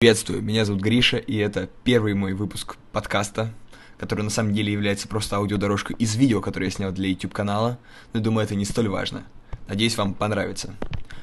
Приветствую, меня зовут Гриша, и это первый мой выпуск подкаста, который на самом деле является просто аудиодорожкой из видео, которое я снял для YouTube-канала, но думаю, это не столь важно. Надеюсь, вам понравится.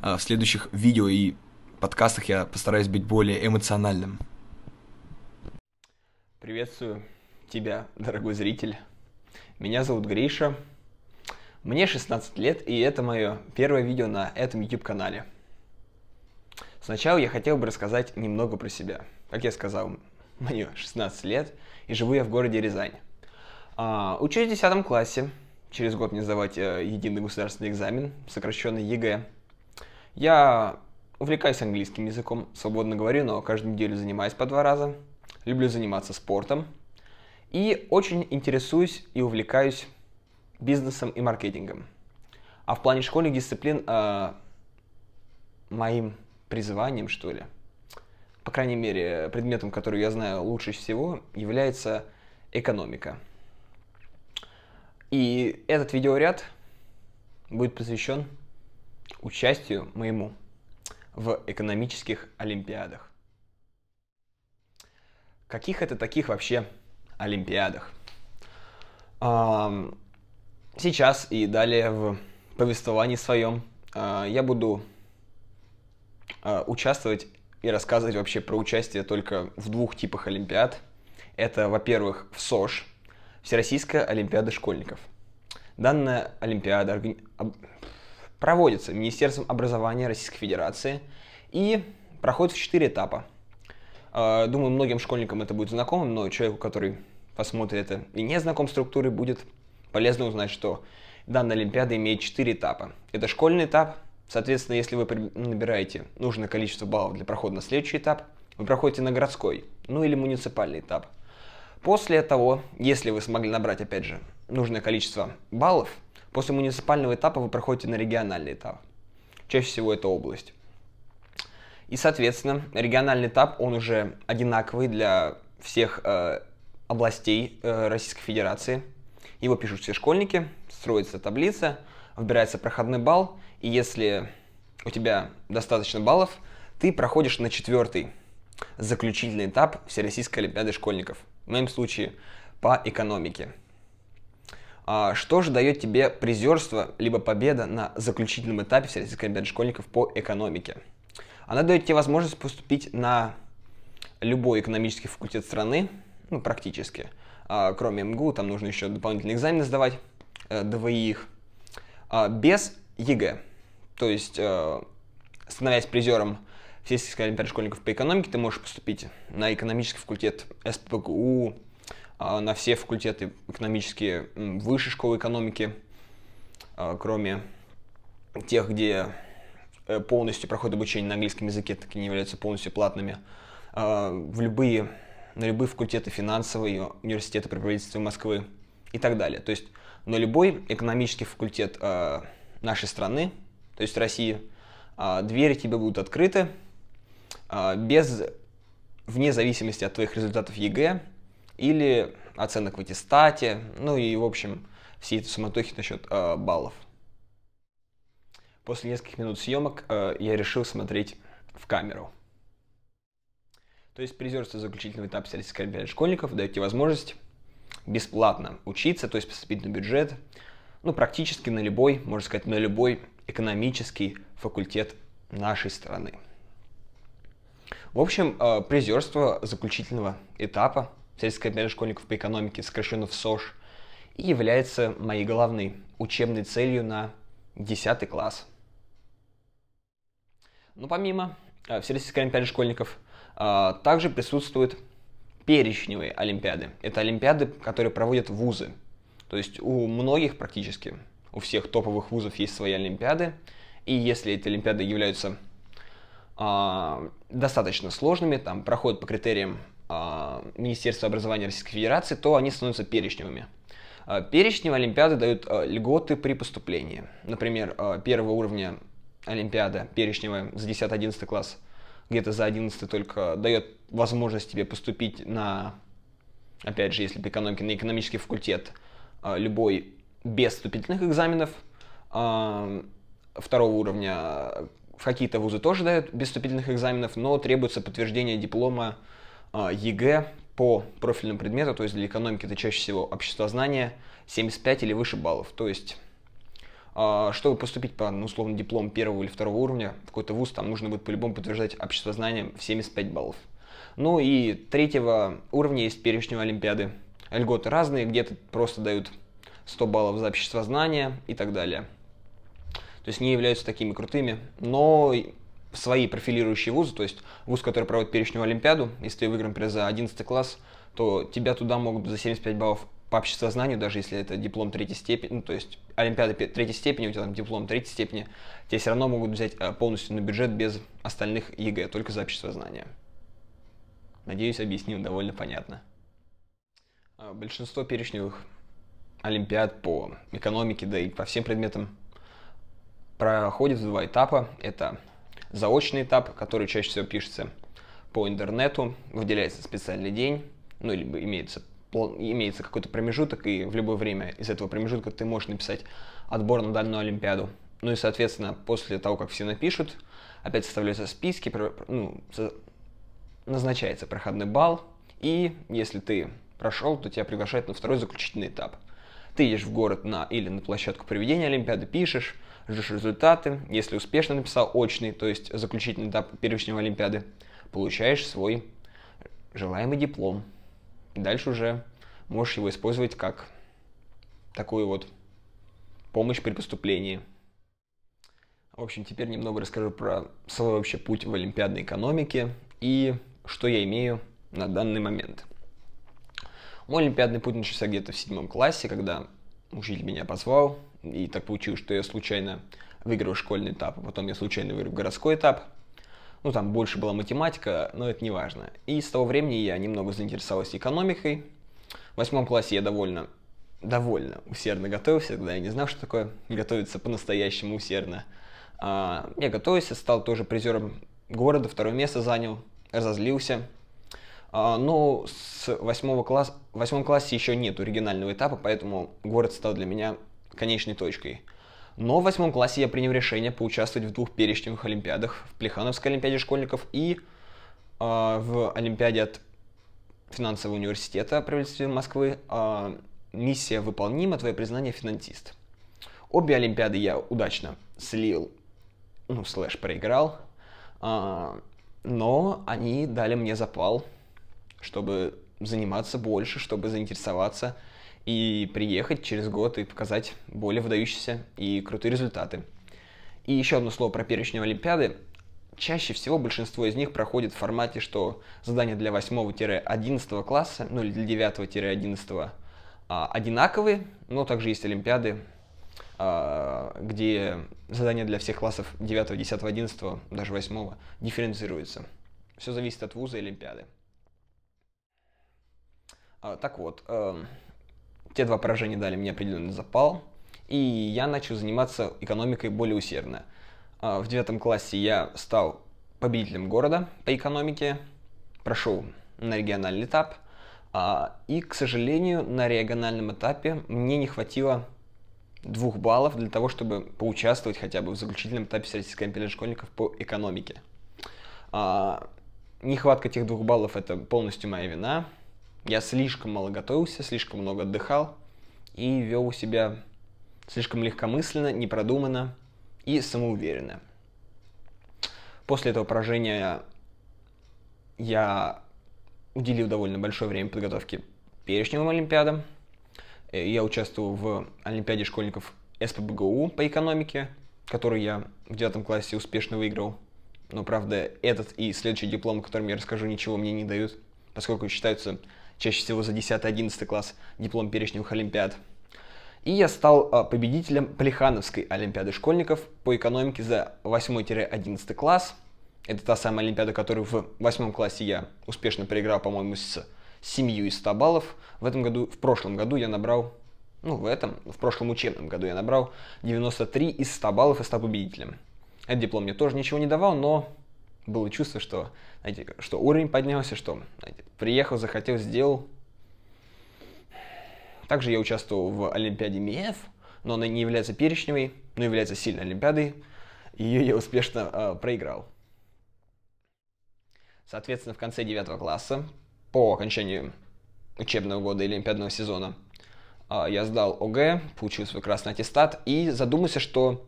А в следующих видео и подкастах я постараюсь быть более эмоциональным. Приветствую тебя, дорогой зритель. Меня зовут Гриша. Мне 16 лет, и это мое первое видео на этом YouTube-канале. Сначала я хотел бы рассказать немного про себя. Как я сказал, мне 16 лет, и живу я в городе Рязань. А, учусь в 10 классе. Через год мне сдавать э, единый государственный экзамен, сокращенный ЕГЭ. Я увлекаюсь английским языком, свободно говорю, но каждую неделю занимаюсь по два раза. Люблю заниматься спортом. И очень интересуюсь и увлекаюсь бизнесом и маркетингом. А в плане школьных дисциплин э, моим призванием, что ли, по крайней мере, предметом, который я знаю лучше всего, является экономика. И этот видеоряд будет посвящен участию моему в экономических олимпиадах. Каких это таких вообще олимпиадах? Сейчас и далее в повествовании своем а, я буду участвовать и рассказывать вообще про участие только в двух типах олимпиад. Это, во-первых, в СОЖ, Всероссийская олимпиада школьников. Данная олимпиада органи... проводится Министерством образования Российской Федерации и проходит в четыре этапа. А, думаю, многим школьникам это будет знакомо, но человеку, который посмотрит это и не знаком с структурой, будет полезно узнать, что данная олимпиада имеет четыре этапа. Это школьный этап, Соответственно, если вы набираете нужное количество баллов для прохода на следующий этап, вы проходите на городской, ну или муниципальный этап. После того, если вы смогли набрать, опять же, нужное количество баллов, после муниципального этапа вы проходите на региональный этап. Чаще всего это область. И, соответственно, региональный этап, он уже одинаковый для всех э, областей э, Российской Федерации. Его пишут все школьники, строится таблица, выбирается проходной балл, и если у тебя достаточно баллов, ты проходишь на четвертый заключительный этап Всероссийской Олимпиады школьников. В моем случае по экономике. А что же дает тебе призерство, либо победа на заключительном этапе Всероссийской Олимпиады школьников по экономике? Она дает тебе возможность поступить на любой экономический факультет страны, ну, практически. А, кроме МГУ, там нужно еще дополнительные экзамены сдавать, э, ДВИ их, а, без ЕГЭ. То есть, э, становясь призером Всероссийской олимпиады школьников по экономике, ты можешь поступить на экономический факультет СПбГУ, э, на все факультеты экономические высшей школы экономики, э, кроме тех, где полностью проходит обучение на английском языке, так и не являются полностью платными, в любые, на любые факультеты финансовые, университеты при правительстве Москвы и так далее. То есть на любой экономический факультет нашей страны то есть России, а, двери тебе будут открыты а, без, вне зависимости от твоих результатов ЕГЭ или оценок в аттестате, ну и, в общем, все эти суматохи насчет э, баллов. После нескольких минут съемок я решил смотреть в камеру. То есть призерство заключительного этапа Всероссийской олимпиады школьников дает тебе возможность бесплатно учиться, то есть поступить на бюджет, ну, практически на любой, можно сказать, на любой экономический факультет нашей страны. В общем, э, призерство заключительного этапа сельской олимпиады школьников по экономике, сокращенно в СОЖ, и является моей главной учебной целью на 10 класс. Но помимо э, Всероссийской олимпиады школьников, э, также присутствуют перечневые олимпиады. Это олимпиады, которые проводят вузы. То есть у многих практически у всех топовых вузов есть свои олимпиады, и если эти олимпиады являются э, достаточно сложными, там проходят по критериям э, Министерства образования Российской Федерации, то они становятся перечневыми. Э, перечневые олимпиады дают э, льготы при поступлении. Например, э, первого уровня олимпиада перечневая за 10-11 класс, где-то за 11 только дает возможность тебе поступить на, опять же, если по экономике, на экономический факультет любой без вступительных экзаменов. Второго уровня в какие-то вузы тоже дают без вступительных экзаменов, но требуется подтверждение диплома а, ЕГЭ по профильному предмету, то есть для экономики это чаще всего обществознание, 75 или выше баллов. То есть, а, чтобы поступить по, ну, условно, диплом первого или второго уровня в какой-то вуз, там нужно будет по-любому подтверждать обществознание в 75 баллов. Ну и третьего уровня есть перечень Олимпиады. Льготы разные, где-то просто дают 100 баллов за обществознание и так далее. То есть не являются такими крутыми, но свои профилирующие вузы, то есть вуз, который проводит перечневую Олимпиаду, если ты например, за 11 класс, то тебя туда могут за 75 баллов по обществознанию, даже если это диплом третьей степени, ну, то есть Олимпиада третьей степени, у тебя там диплом третьей степени, тебя все равно могут взять э, полностью на бюджет без остальных ЕГЭ, только за обществознание. Надеюсь, объяснил довольно понятно. А, большинство перечневых олимпиад по экономике, да и по всем предметам проходит в два этапа. Это заочный этап, который чаще всего пишется по интернету, выделяется специальный день, ну, либо имеется, имеется какой-то промежуток, и в любое время из этого промежутка ты можешь написать отбор на данную Олимпиаду. Ну и, соответственно, после того, как все напишут, опять составляются списки, ну, назначается проходной балл, и если ты прошел, то тебя приглашают на второй заключительный этап. Ты едешь в город на, или на площадку проведения Олимпиады, пишешь, ждешь результаты. Если успешно написал очный, то есть заключительный этап первичного Олимпиады, получаешь свой желаемый диплом. Дальше уже можешь его использовать как такую вот помощь при поступлении. В общем, теперь немного расскажу про свой вообще путь в олимпиадной экономике и что я имею на данный момент. Мой олимпиадный путь начался где-то в седьмом классе, когда учитель меня позвал, и так получилось, что я случайно выиграл школьный этап, а потом я случайно выиграл городской этап. Ну, там больше была математика, но это не важно. И с того времени я немного заинтересовался экономикой. В восьмом классе я довольно, довольно усердно готовился, когда я не знал, что такое готовиться по-настоящему усердно. А, я готовился, стал тоже призером города, второе место занял, разозлился. А, но с восьмого класса, в восьмом классе еще нет оригинального этапа, поэтому город стал для меня конечной точкой. Но в восьмом классе я принял решение поучаствовать в двух перечневых олимпиадах. В Плехановской олимпиаде школьников и э, в олимпиаде от финансового университета правительства Москвы э, «Миссия выполнима, твое признание финансист». Обе олимпиады я удачно слил, ну, слэш проиграл, э, но они дали мне запал, чтобы заниматься больше, чтобы заинтересоваться – и приехать через год и показать более выдающиеся и крутые результаты. И еще одно слово про перечень Олимпиады. Чаще всего большинство из них проходит в формате, что задания для 8-11 класса, ну или для 9-11 а, одинаковые, но также есть Олимпиады, а, где задания для всех классов 9, 10, 11, даже 8 дифференцируются. Все зависит от вуза и Олимпиады. А, так вот, эм, те два поражения дали мне определенный запал, и я начал заниматься экономикой более усердно. А, в девятом классе я стал победителем города по экономике, прошел на региональный этап, а, и, к сожалению, на региональном этапе мне не хватило двух баллов для того, чтобы поучаствовать хотя бы в заключительном этапе Всероссийской олимпиады школьников по экономике. Нехватка этих двух баллов – это полностью моя вина. Я слишком мало готовился, слишком много отдыхал и вел себя слишком легкомысленно, непродуманно и самоуверенно. После этого поражения я уделил довольно большое время подготовке перечневым Олимпиадам. Я участвовал в Олимпиаде школьников СПБГУ по экономике, который я в девятом классе успешно выиграл. Но, правда, этот и следующий диплом, о котором я расскажу, ничего мне не дают, поскольку считаются чаще всего за 10-11 класс, диплом перечневых олимпиад. И я стал а, победителем Плехановской олимпиады школьников по экономике за 8-11 класс. Это та самая олимпиада, которую в 8 классе я успешно проиграл, по-моему, с 7 из 100 баллов. В этом году, в прошлом году я набрал, ну, в этом, в прошлом учебном году я набрал 93 из 100 баллов и стал победителем. Этот диплом мне тоже ничего не давал, но было чувство, что, знаете, что уровень поднялся, что знаете, приехал, захотел, сделал. Также я участвовал в Олимпиаде МИЭФ, но она не является перечневой, но является сильной Олимпиадой. ее я успешно э, проиграл. Соответственно, в конце девятого класса, по окончанию учебного года или олимпиадного сезона, э, я сдал ОГЭ, получил свой красный аттестат и задумался, что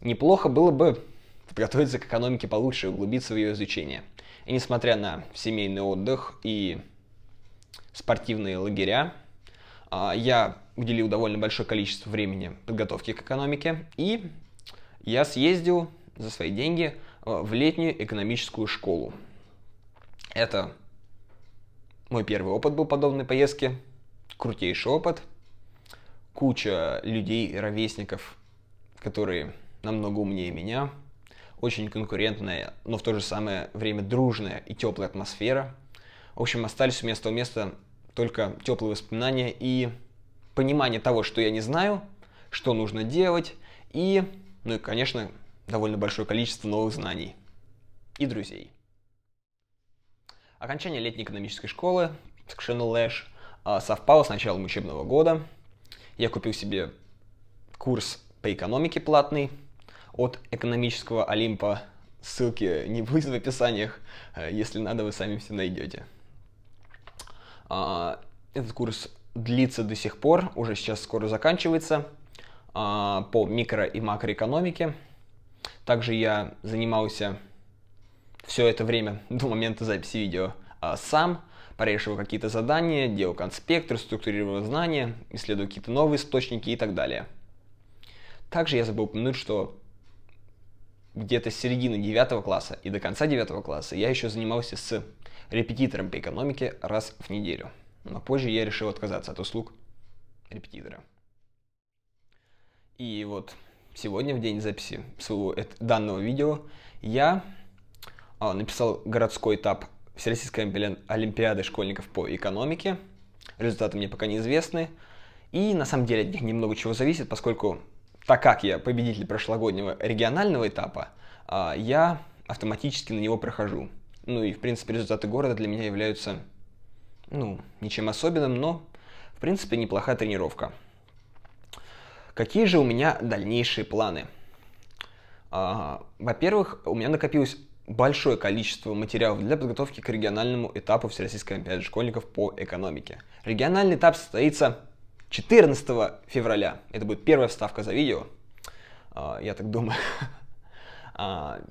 неплохо было бы подготовиться к экономике получше углубиться в ее изучение. И несмотря на семейный отдых и спортивные лагеря, а, я уделил довольно большое количество времени подготовке к экономике, и я съездил за свои деньги а, в летнюю экономическую школу. Это мой первый опыт был подобной поездки, крутейший опыт, куча людей, ровесников, которые намного умнее меня, очень конкурентная, но в то же самое время дружная и теплая атмосфера. В общем, остались у с того места только теплые воспоминания и понимание того, что я не знаю, что нужно делать, и, ну и, конечно, довольно большое количество новых знаний и друзей. Окончание летней экономической школы Sectional Lash а, совпало с началом учебного года. Я купил себе курс по экономике платный от экономического Олимпа. Ссылки не будет в описаниях, а, если надо, вы сами все найдете. А, этот курс длится до сих пор, уже сейчас скоро заканчивается, а, по микро и макроэкономике. Также я занимался все это время до момента записи видео а, сам, порешивал какие-то задания, делал конспект, структурировал знания, исследовал какие-то новые источники и так далее. Также я забыл упомянуть, что где-то с середины 9 класса и до конца 9 класса я еще занимался с репетитором по экономике раз в неделю. Но позже я решил отказаться от услуг репетитора. И вот сегодня, в день записи своего данного видео, я а, написал городской этап Всероссийской Олимпиады школьников по экономике. Результаты мне пока неизвестны. И на самом деле от них немного чего зависит, поскольку так как я победитель прошлогоднего регионального этапа, а, я автоматически на него прохожу. Ну и, в принципе, результаты города для меня являются, ну, ничем особенным, но, в принципе, неплохая тренировка. Какие же у меня дальнейшие планы? А, во-первых, у меня накопилось большое количество материалов для подготовки к региональному этапу Всероссийской Олимпиады школьников по экономике. Региональный этап состоится 14 февраля. Это будет первая вставка за видео. А, я так думаю.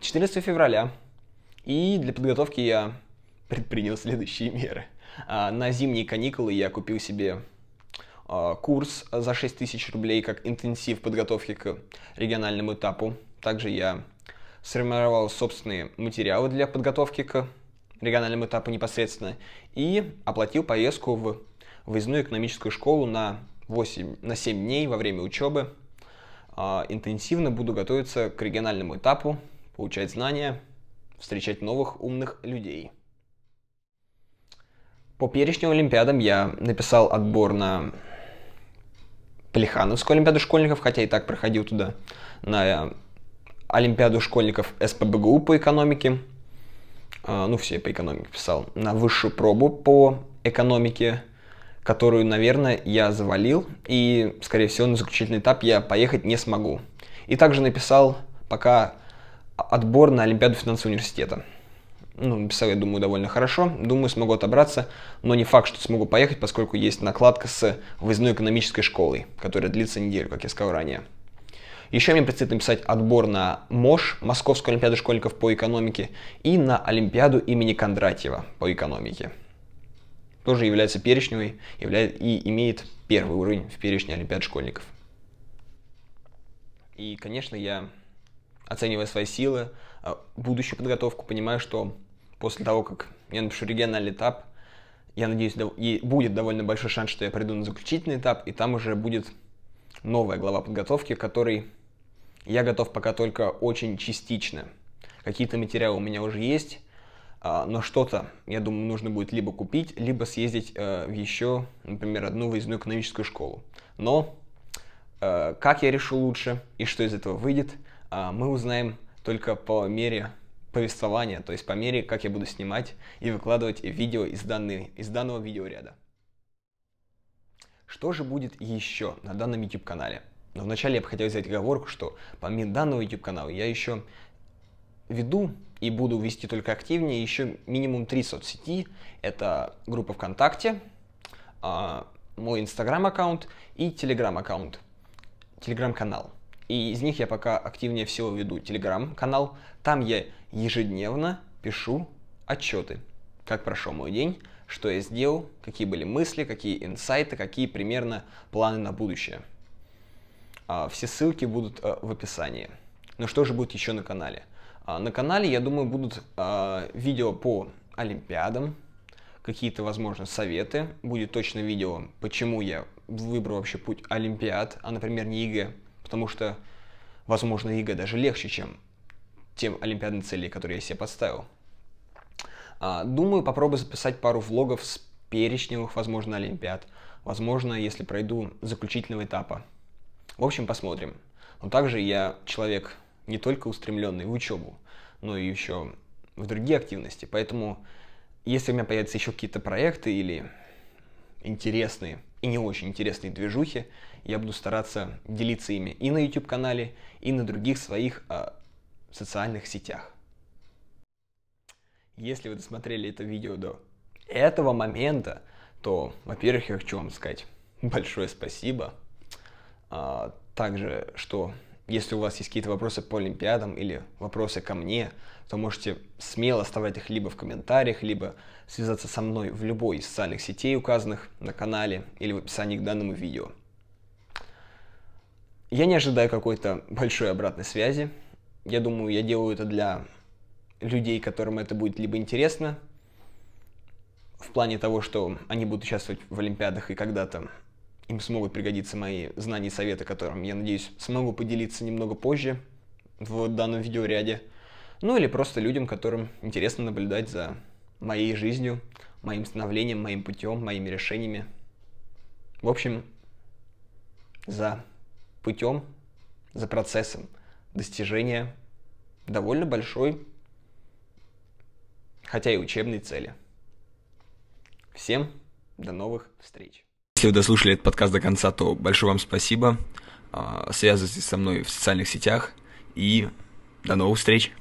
14 а, февраля и для подготовки я предпринял следующие меры. А, на зимние каникулы я купил себе курс за 6 тысяч рублей как интенсив подготовки к региональному этапу. Также я сформировал собственные материалы для подготовки к региональному этапу непосредственно и оплатил поездку в выездную экономическую школу на, 8, на 7 дней во время учебы. А, интенсивно буду готовиться к региональному этапу, получать знания, встречать новых умных людей. По перечню Олимпиадам я написал отбор на Плехановскую Олимпиаду школьников, хотя и так проходил туда, на Олимпиаду школьников СПБГУ по экономике, а, ну все по экономике писал, на высшую пробу по экономике, которую, наверное, я завалил, и, скорее всего, на заключительный этап я поехать не смогу. И также написал пока отбор на Олимпиаду финансового университета. Ну, написал, я думаю, довольно хорошо. Думаю, смогу отобраться, но не факт, что смогу поехать, поскольку есть накладка с выездной экономической школой, которая длится неделю, как я сказал ранее. Еще мне предстоит написать отбор на МОШ, Московскую Олимпиаду школьников по экономике, и на Олимпиаду имени Кондратьева по экономике. Тоже является перечневой и имеет первый уровень в перечне Олимпиад школьников. И, конечно, я оценивая свои силы, а, будущую подготовку, понимаю, что после того, как я напишу региональный этап, я надеюсь, и будет довольно большой шанс, что я приду на заключительный этап, и там уже будет новая глава подготовки, которой я готов пока только очень частично. Какие-то материалы у меня уже есть, но что-то, я думаю, нужно будет либо купить, либо съездить э, в еще, например, одну выездную экономическую школу. Но э, как я решу лучше и что из этого выйдет – а, мы узнаем только по мере повествования, то есть по мере, как я буду снимать и выкладывать видео из, данной, из данного видеоряда. Что же будет еще на данном YouTube канале? Но вначале я бы хотел сделать оговорку, что помимо данного YouTube-канала я еще веду и буду вести только активнее еще минимум три соцсети. Это группа ВКонтакте, а, мой Инстаграм-аккаунт и Телеграм-аккаунт, Телеграм-канал. И из них я пока активнее всего веду Телеграм-канал. Там я ежедневно пишу отчеты, как прошел мой день, что я сделал, какие были мысли, какие инсайты, какие примерно планы на будущее. А, все ссылки будут а, в описании. Но что же будет еще на канале? А, на канале, я думаю, будут видео по Олимпиадам, какие-то, возможно, советы. Будет точно видео, почему я выбрал вообще путь Олимпиад, а, например, не ЕГЭ. Потому что, возможно, ЕГЭ даже легче, чем тем олимпиадным целей, которые я себе поставил. Думаю, попробую записать пару влогов с перечневых, возможно, олимпиад. Возможно, если пройду заключительного этапа. В общем, посмотрим. Но также я человек не только устремленный в учебу, но и еще в другие активности. Поэтому, если у меня появятся еще какие-то проекты или интересные и не очень интересные движухи, я буду стараться делиться ими и на YouTube-канале, и на других своих э, социальных сетях. Если вы досмотрели это видео до этого момента, то, во-первых, я хочу вам сказать большое спасибо – а, также, что если у вас есть какие-то вопросы по Олимпиадам или вопросы ко мне, то можете смело оставлять их либо в комментариях, либо связаться со мной в любой из социальных сетей, указанных на канале или в описании к данному видео. Я не ожидаю какой-то большой обратной связи. Я думаю, я делаю это для людей, которым это будет либо интересно, в плане того, что они будут участвовать в Олимпиадах и когда-то им смогут пригодиться мои знания и советы, которым, я надеюсь, смогу поделиться немного позже в данном видеоряде. Ну или просто людям, которым интересно наблюдать за моей жизнью, моим становлением, моим путем, моими решениями. В общем, за путем, за процессом достижения довольно большой, хотя и учебной цели. Всем до новых встреч! Если вы дослушали этот подкаст до конца, то большое вам спасибо. А, связывайтесь со мной в социальных сетях и до новых встреч.